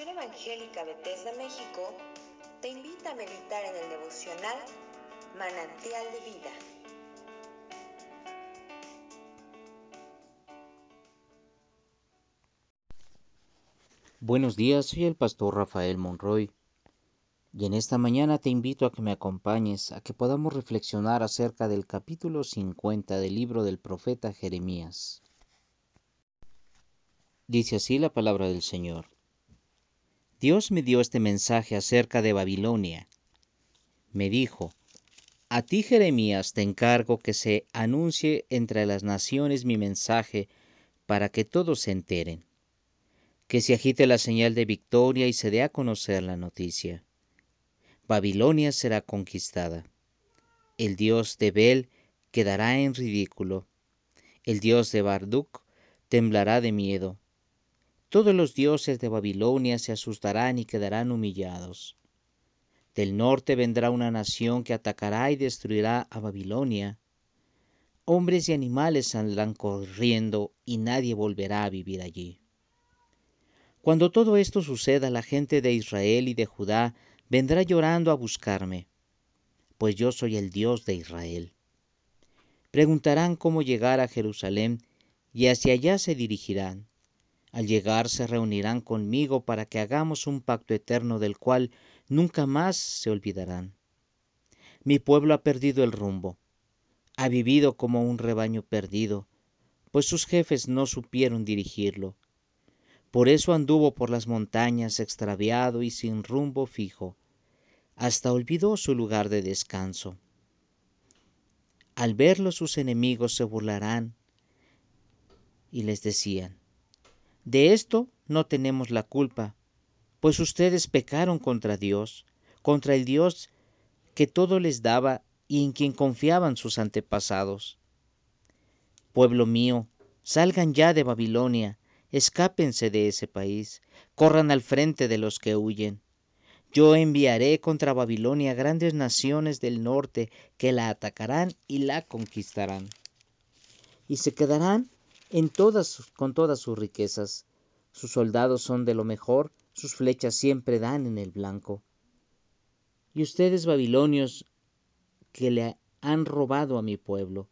Congregación Evangélica Bethesda México te invita a meditar en el devocional Manantial de Vida. Buenos días, soy el pastor Rafael Monroy y en esta mañana te invito a que me acompañes a que podamos reflexionar acerca del capítulo 50 del libro del profeta Jeremías. Dice así la palabra del Señor. Dios me dio este mensaje acerca de Babilonia. Me dijo, a ti Jeremías te encargo que se anuncie entre las naciones mi mensaje para que todos se enteren, que se agite la señal de victoria y se dé a conocer la noticia. Babilonia será conquistada. El dios de Bel quedará en ridículo. El dios de Barduk temblará de miedo todos los dioses de Babilonia se asustarán y quedarán humillados. Del norte vendrá una nación que atacará y destruirá a Babilonia. Hombres y animales saldrán corriendo y nadie volverá a vivir allí. Cuando todo esto suceda, la gente de Israel y de Judá vendrá llorando a buscarme, pues yo soy el Dios de Israel. Preguntarán cómo llegar a Jerusalén y hacia allá se dirigirán. Al llegar se reunirán conmigo para que hagamos un pacto eterno del cual nunca más se olvidarán. Mi pueblo ha perdido el rumbo, ha vivido como un rebaño perdido, pues sus jefes no supieron dirigirlo. Por eso anduvo por las montañas extraviado y sin rumbo fijo, hasta olvidó su lugar de descanso. Al verlo sus enemigos se burlarán y les decían, de esto no tenemos la culpa, pues ustedes pecaron contra Dios, contra el Dios que todo les daba y en quien confiaban sus antepasados. Pueblo mío, salgan ya de Babilonia, escápense de ese país, corran al frente de los que huyen. Yo enviaré contra Babilonia grandes naciones del norte que la atacarán y la conquistarán. Y se quedarán en todas, con todas sus riquezas. Sus soldados son de lo mejor, sus flechas siempre dan en el blanco. Y ustedes, babilonios, que le han robado a mi pueblo,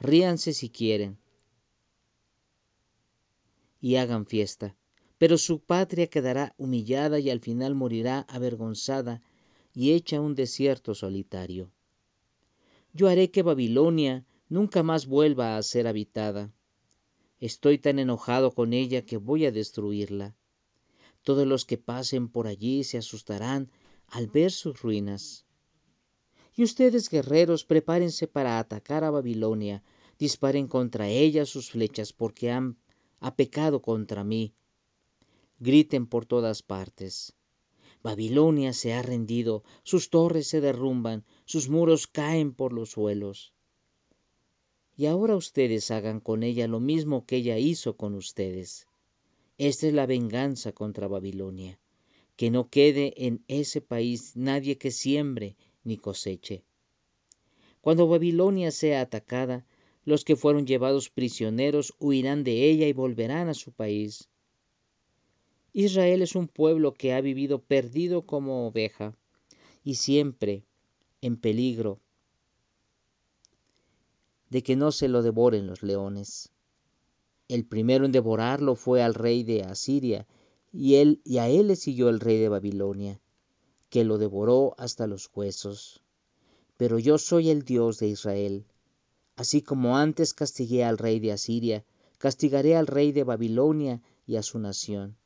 ríanse si quieren y hagan fiesta, pero su patria quedará humillada y al final morirá avergonzada y hecha un desierto solitario. Yo haré que Babilonia nunca más vuelva a ser habitada Estoy tan enojado con ella que voy a destruirla. Todos los que pasen por allí se asustarán al ver sus ruinas. Y ustedes, guerreros, prepárense para atacar a Babilonia, disparen contra ella sus flechas, porque han, ha pecado contra mí. Griten por todas partes. Babilonia se ha rendido, sus torres se derrumban, sus muros caen por los suelos y ahora ustedes hagan con ella lo mismo que ella hizo con ustedes. Esta es la venganza contra Babilonia, que no quede en ese país nadie que siembre ni coseche. Cuando Babilonia sea atacada, los que fueron llevados prisioneros huirán de ella y volverán a su país. Israel es un pueblo que ha vivido perdido como oveja y siempre en peligro de que no se lo devoren los leones. El primero en devorarlo fue al rey de Asiria, y, él, y a él le siguió el rey de Babilonia, que lo devoró hasta los huesos. Pero yo soy el Dios de Israel. Así como antes castigué al rey de Asiria, castigaré al rey de Babilonia y a su nación.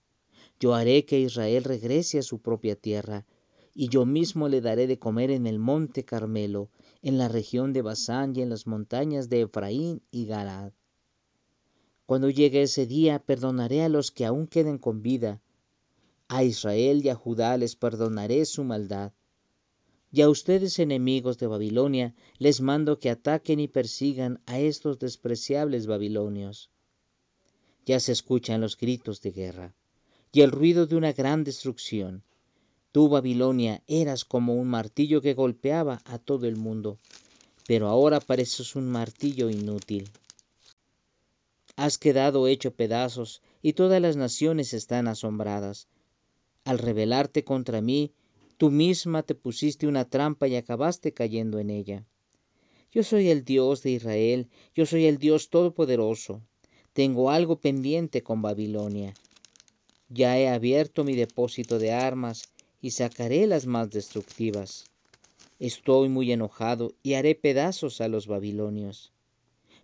Yo haré que Israel regrese a su propia tierra, y yo mismo le daré de comer en el monte Carmelo, en la región de Basán y en las montañas de Efraín y Galad. Cuando llegue ese día, perdonaré a los que aún queden con vida. A Israel y a Judá les perdonaré su maldad. Y a ustedes, enemigos de Babilonia, les mando que ataquen y persigan a estos despreciables babilonios. Ya se escuchan los gritos de guerra y el ruido de una gran destrucción Tú, Babilonia, eras como un martillo que golpeaba a todo el mundo, pero ahora pareces un martillo inútil. Has quedado hecho pedazos y todas las naciones están asombradas. Al rebelarte contra mí, tú misma te pusiste una trampa y acabaste cayendo en ella. Yo soy el Dios de Israel, yo soy el Dios Todopoderoso. Tengo algo pendiente con Babilonia. Ya he abierto mi depósito de armas y sacaré las más destructivas. Estoy muy enojado y haré pedazos a los babilonios.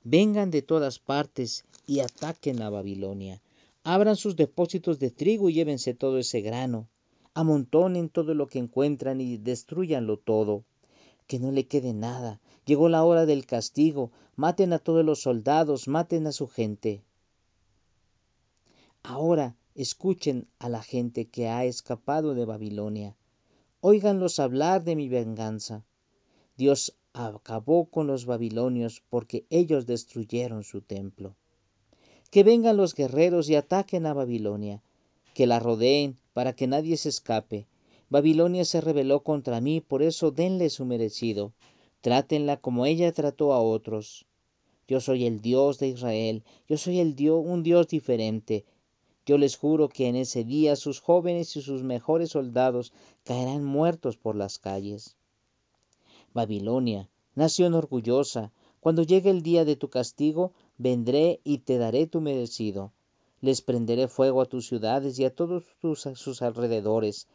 Vengan de todas partes y ataquen a Babilonia. Abran sus depósitos de trigo y llévense todo ese grano. Amontonen todo lo que encuentran y destruyanlo todo. Que no le quede nada. Llegó la hora del castigo. Maten a todos los soldados, maten a su gente. Ahora escuchen a la gente que ha escapado de Babilonia. Óiganlos hablar de mi venganza. Dios acabó con los babilonios porque ellos destruyeron su templo. Que vengan los guerreros y ataquen a Babilonia, que la rodeen para que nadie se escape. Babilonia se rebeló contra mí, por eso denle su merecido. Trátenla como ella trató a otros. Yo soy el Dios de Israel, yo soy el Dios, un Dios diferente. Yo les juro que en ese día sus jóvenes y sus mejores soldados caerán muertos por las calles. Babilonia, nación orgullosa, cuando llegue el día de tu castigo, vendré y te daré tu merecido. Les prenderé fuego a tus ciudades y a todos sus alrededores.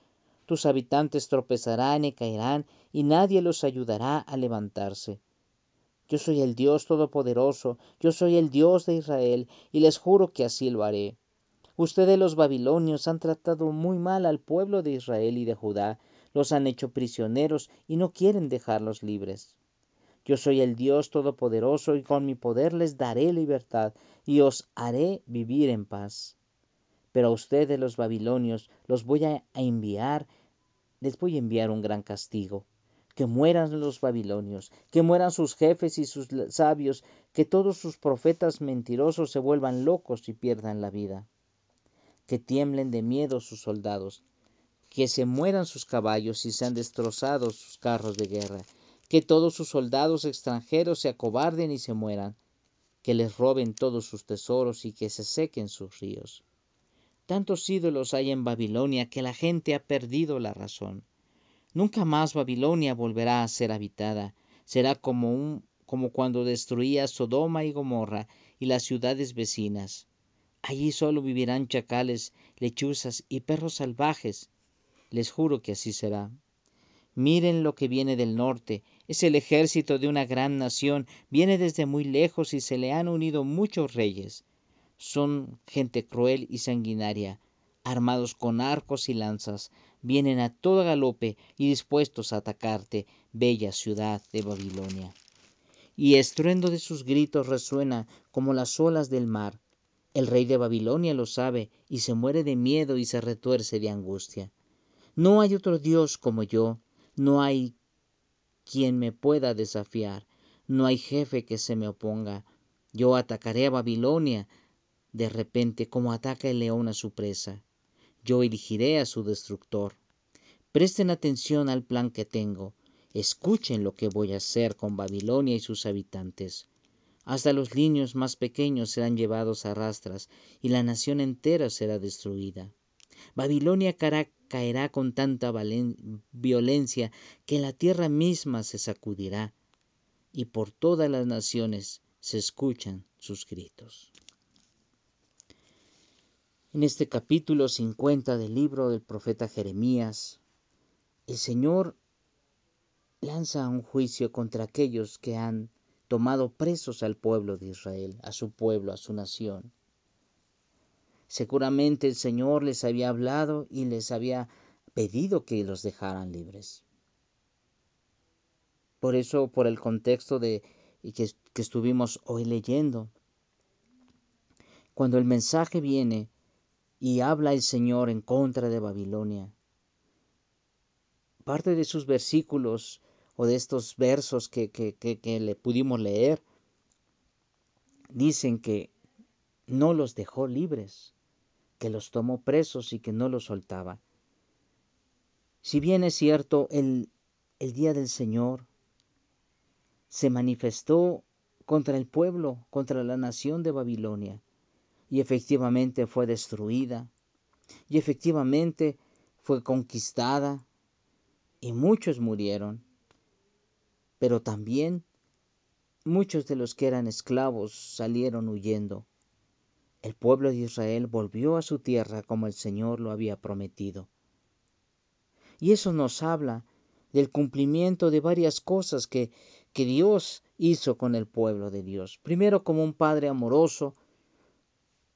Tus habitantes tropezarán y caerán, y nadie los ayudará a levantarse. Yo soy el Dios Todopoderoso, yo soy el Dios de Israel, y les juro que así lo haré. Ustedes los babilonios han tratado muy mal al pueblo de Israel y de Judá, los han hecho prisioneros y no quieren dejarlos libres. Yo soy el Dios Todopoderoso y con mi poder les daré libertad y os haré vivir en paz. Pero a ustedes los babilonios los voy a enviar, les voy a enviar un gran castigo. Que mueran los babilonios, que mueran sus jefes y sus sabios, que todos sus profetas mentirosos se vuelvan locos y pierdan la vida. Que tiemblen de miedo sus soldados, que se mueran sus caballos y sean destrozados sus carros de guerra, que todos sus soldados extranjeros se acobarden y se mueran, que les roben todos sus tesoros y que se sequen sus ríos. Tantos ídolos hay en Babilonia que la gente ha perdido la razón. Nunca más Babilonia volverá a ser habitada. Será como un como cuando destruía Sodoma y Gomorra y las ciudades vecinas. Allí solo vivirán chacales, lechuzas y perros salvajes. Les juro que así será. Miren lo que viene del norte, es el ejército de una gran nación, viene desde muy lejos y se le han unido muchos reyes. Son gente cruel y sanguinaria, armados con arcos y lanzas, vienen a todo galope y dispuestos a atacarte, bella ciudad de Babilonia. Y estruendo de sus gritos resuena como las olas del mar. El rey de Babilonia lo sabe y se muere de miedo y se retuerce de angustia. No hay otro Dios como yo, no hay quien me pueda desafiar, no hay jefe que se me oponga. Yo atacaré a Babilonia de repente como ataca el león a su presa. Yo elegiré a su destructor. Presten atención al plan que tengo. Escuchen lo que voy a hacer con Babilonia y sus habitantes. Hasta los niños más pequeños serán llevados a rastras y la nación entera será destruida. Babilonia caerá con tanta violencia que la tierra misma se sacudirá y por todas las naciones se escuchan sus gritos. En este capítulo 50 del libro del profeta Jeremías, el Señor lanza un juicio contra aquellos que han tomado presos al pueblo de Israel, a su pueblo, a su nación. Seguramente el Señor les había hablado y les había pedido que los dejaran libres. Por eso, por el contexto de que, que estuvimos hoy leyendo, cuando el mensaje viene y habla el Señor en contra de Babilonia, parte de sus versículos o de estos versos que, que, que, le pudimos leer, dicen que no los dejó libres, que los tomó presos y que no los soltaba. Si bien es cierto, el, el día del Señor se manifestó contra el pueblo, contra la nación de Babilonia, y efectivamente fue destruida, y efectivamente fue conquistada y muchos murieron, pero también muchos de los que eran esclavos salieron huyendo. El pueblo de Israel volvió a su tierra como el Señor lo había prometido. Y eso nos habla del cumplimiento de varias cosas que, que Dios hizo con el pueblo de Dios. Primero como un padre amoroso,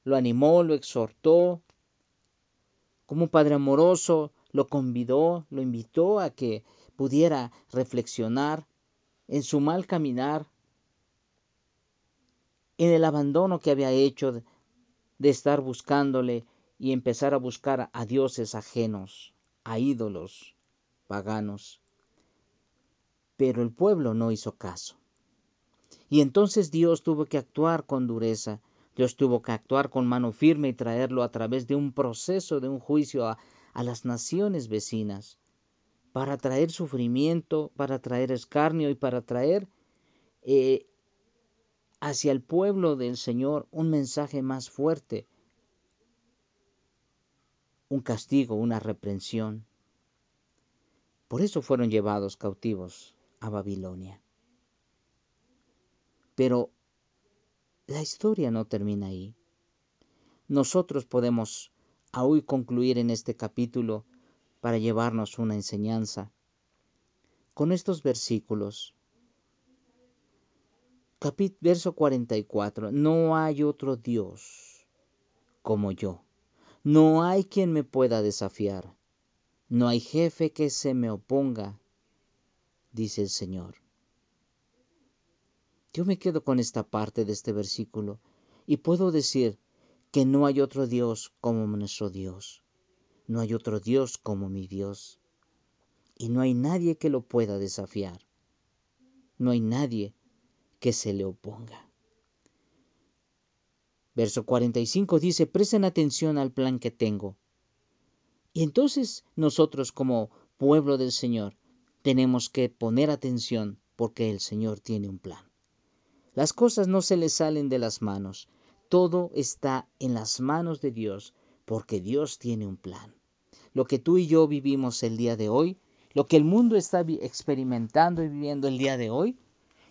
lo animó, lo exhortó, como un padre amoroso lo convidó, lo invitó a que pudiera reflexionar en su mal caminar, en el abandono que había hecho de estar buscándole y empezar a buscar a dioses ajenos, a ídolos paganos. Pero el pueblo no hizo caso. Y entonces Dios tuvo que actuar con dureza, Dios tuvo que actuar con mano firme y traerlo a través de un proceso, de un juicio a, las naciones vecinas, para traer sufrimiento, para traer escarnio y para traer eh, hacia el pueblo del Señor un mensaje más fuerte, un castigo, una reprensión. Por eso fueron llevados cautivos a Babilonia. Pero la historia no termina ahí. Nosotros podemos hoy concluir en este capítulo para llevarnos una enseñanza con estos versículos verso 44. No hay otro Dios como yo. No hay quien me pueda desafiar. No hay jefe que se me oponga, dice el Señor. Yo me quedo con esta parte de este versículo y puedo decir que no hay otro Dios como nuestro Dios. No hay otro Dios como mi Dios. Y no hay nadie que lo pueda desafiar. No hay nadie que se le oponga. Verso 45 dice, presten atención al plan que tengo. Y entonces nosotros como pueblo del Señor tenemos que poner atención porque el Señor tiene un plan. Las cosas no se le salen de las manos, todo está en las manos de Dios porque Dios tiene un plan. Lo que tú y yo vivimos el día de hoy, lo que el mundo está experimentando y viviendo el día de hoy,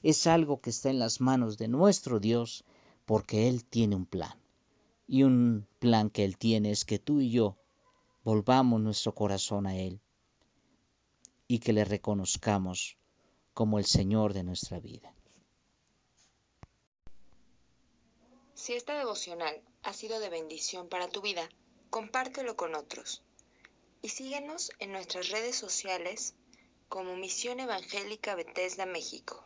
es algo que está en las manos de nuestro Dios porque Él tiene un plan. Y un plan que Él tiene es que tú y yo volvamos nuestro corazón a Él y que le reconozcamos como el Señor de nuestra vida. Si esta devocional ha sido de bendición para tu vida, compártelo con otros. Y síguenos en nuestras redes sociales como Misión Evangélica Bethesda México.